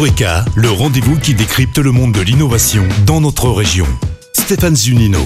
Eureka, le rendez-vous qui décrypte le monde de l'innovation dans notre région. Stéphane Zunino.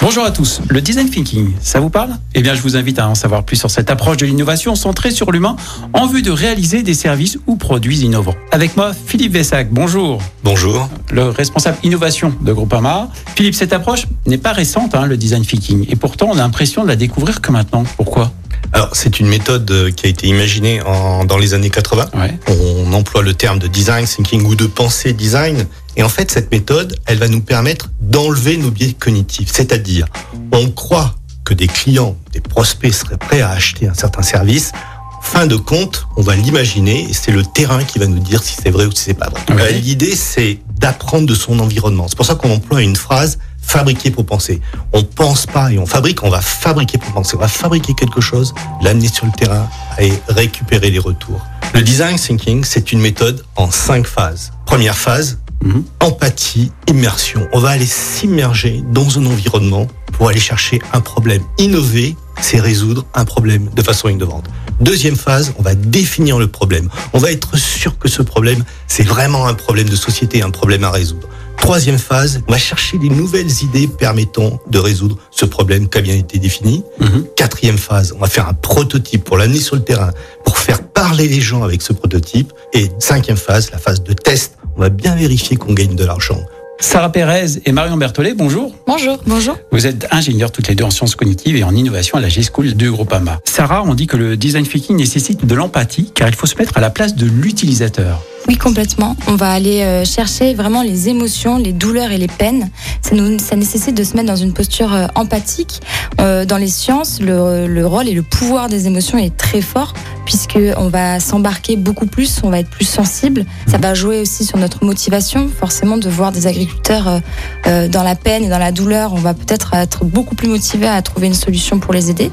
Bonjour à tous. Le design thinking, ça vous parle? Eh bien, je vous invite à en savoir plus sur cette approche de l'innovation centrée sur l'humain en vue de réaliser des services ou produits innovants. Avec moi, Philippe Vessac. Bonjour. Bonjour. Le responsable innovation de Groupama. Philippe, cette approche n'est pas récente, hein, le design thinking, et pourtant on a l'impression de la découvrir que maintenant. Pourquoi? Alors, c'est une méthode euh, qui a été imaginée en, dans les années 80. Ouais. On emploie le terme de design thinking ou de pensée design. Et en fait, cette méthode, elle va nous permettre d'enlever nos biais cognitifs. C'est-à-dire, on croit que des clients, des prospects seraient prêts à acheter un certain service. Fin de compte, on va l'imaginer et c'est le terrain qui va nous dire si c'est vrai ou si c'est pas vrai. Ouais. L'idée, c'est d'apprendre de son environnement. C'est pour ça qu'on emploie une phrase fabriquer pour penser. On pense pas et on fabrique, on va fabriquer pour penser. On va fabriquer quelque chose, l'amener sur le terrain et récupérer les retours. Le design thinking, c'est une méthode en cinq phases. Première phase, Mhm. empathie, immersion. On va aller s'immerger dans un environnement pour aller chercher un problème. Innover, c'est résoudre un problème de façon innovante. Deuxième phase, on va définir le problème. On va être sûr que ce problème, c'est vraiment un problème de société, un problème à résoudre. Troisième phase, on va chercher des nouvelles idées permettant de résoudre ce problème qui a bien été défini. Mhm. Quatrième phase, on va faire un prototype pour l'amener sur le terrain, pour faire parler les gens avec ce prototype. Et cinquième phase, la phase de test, on va bien vérifier qu'on gagne de l'argent. Sarah Pérez et Marion Berthollet, bonjour. Bonjour. Bonjour. Vous êtes ingénieurs toutes les deux en sciences cognitives et en innovation à la G-School de Groupama. Sarah, on dit que le design thinking nécessite de l'empathie car il faut se mettre à la place de l'utilisateur. Oui, complètement. On va aller euh, chercher vraiment les émotions, les douleurs et les peines. Ça, nous, ça nécessite de se mettre dans une posture euh, empathique. Euh, dans les sciences, le, le rôle et le pouvoir des émotions est très fort puisque on va s'embarquer beaucoup plus, on va être plus sensible. Ça va jouer aussi sur notre motivation. Forcément, de voir des agriculteurs euh, euh, dans la peine et dans la douleur, on va peut-être être beaucoup plus motivé à trouver une solution pour les aider.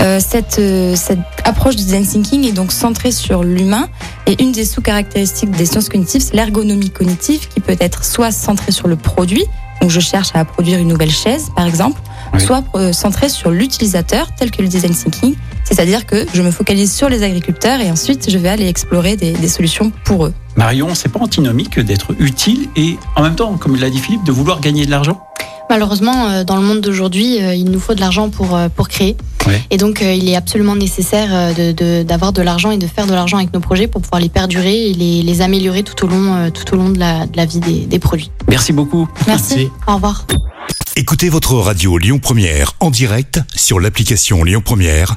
Euh, cette, cette approche du design thinking est donc centrée sur l'humain et une des sous-caractéristiques des sciences cognitives, c'est l'ergonomie cognitive qui peut être soit centrée sur le produit, donc je cherche à produire une nouvelle chaise par exemple, Oui. soit centrée sur l'utilisateur tel que le design thinking, c'est-à-dire que je me focalise sur les agriculteurs et ensuite je vais aller explorer des, des solutions pour eux. Marion, c'est pas antinomique d'être utile et en même temps, comme l'a dit Philippe, de vouloir gagner de l'argent? Malheureusement, euh, dans le monde d'aujourd'hui, euh, il nous faut de l'argent pour, euh, pour créer. Ouais. Et donc, il est absolument nécessaire euh, de- de- d'avoir de, l'argent et de faire de l'argent avec nos projets pour pouvoir les perdurer et les, les améliorer tout au long, tout au long de, la, de la vie des, des produits. Merci beaucoup. Merci. Au revoir. Écoutez votre radio Lyon Première en direct sur l'application Lyon Première,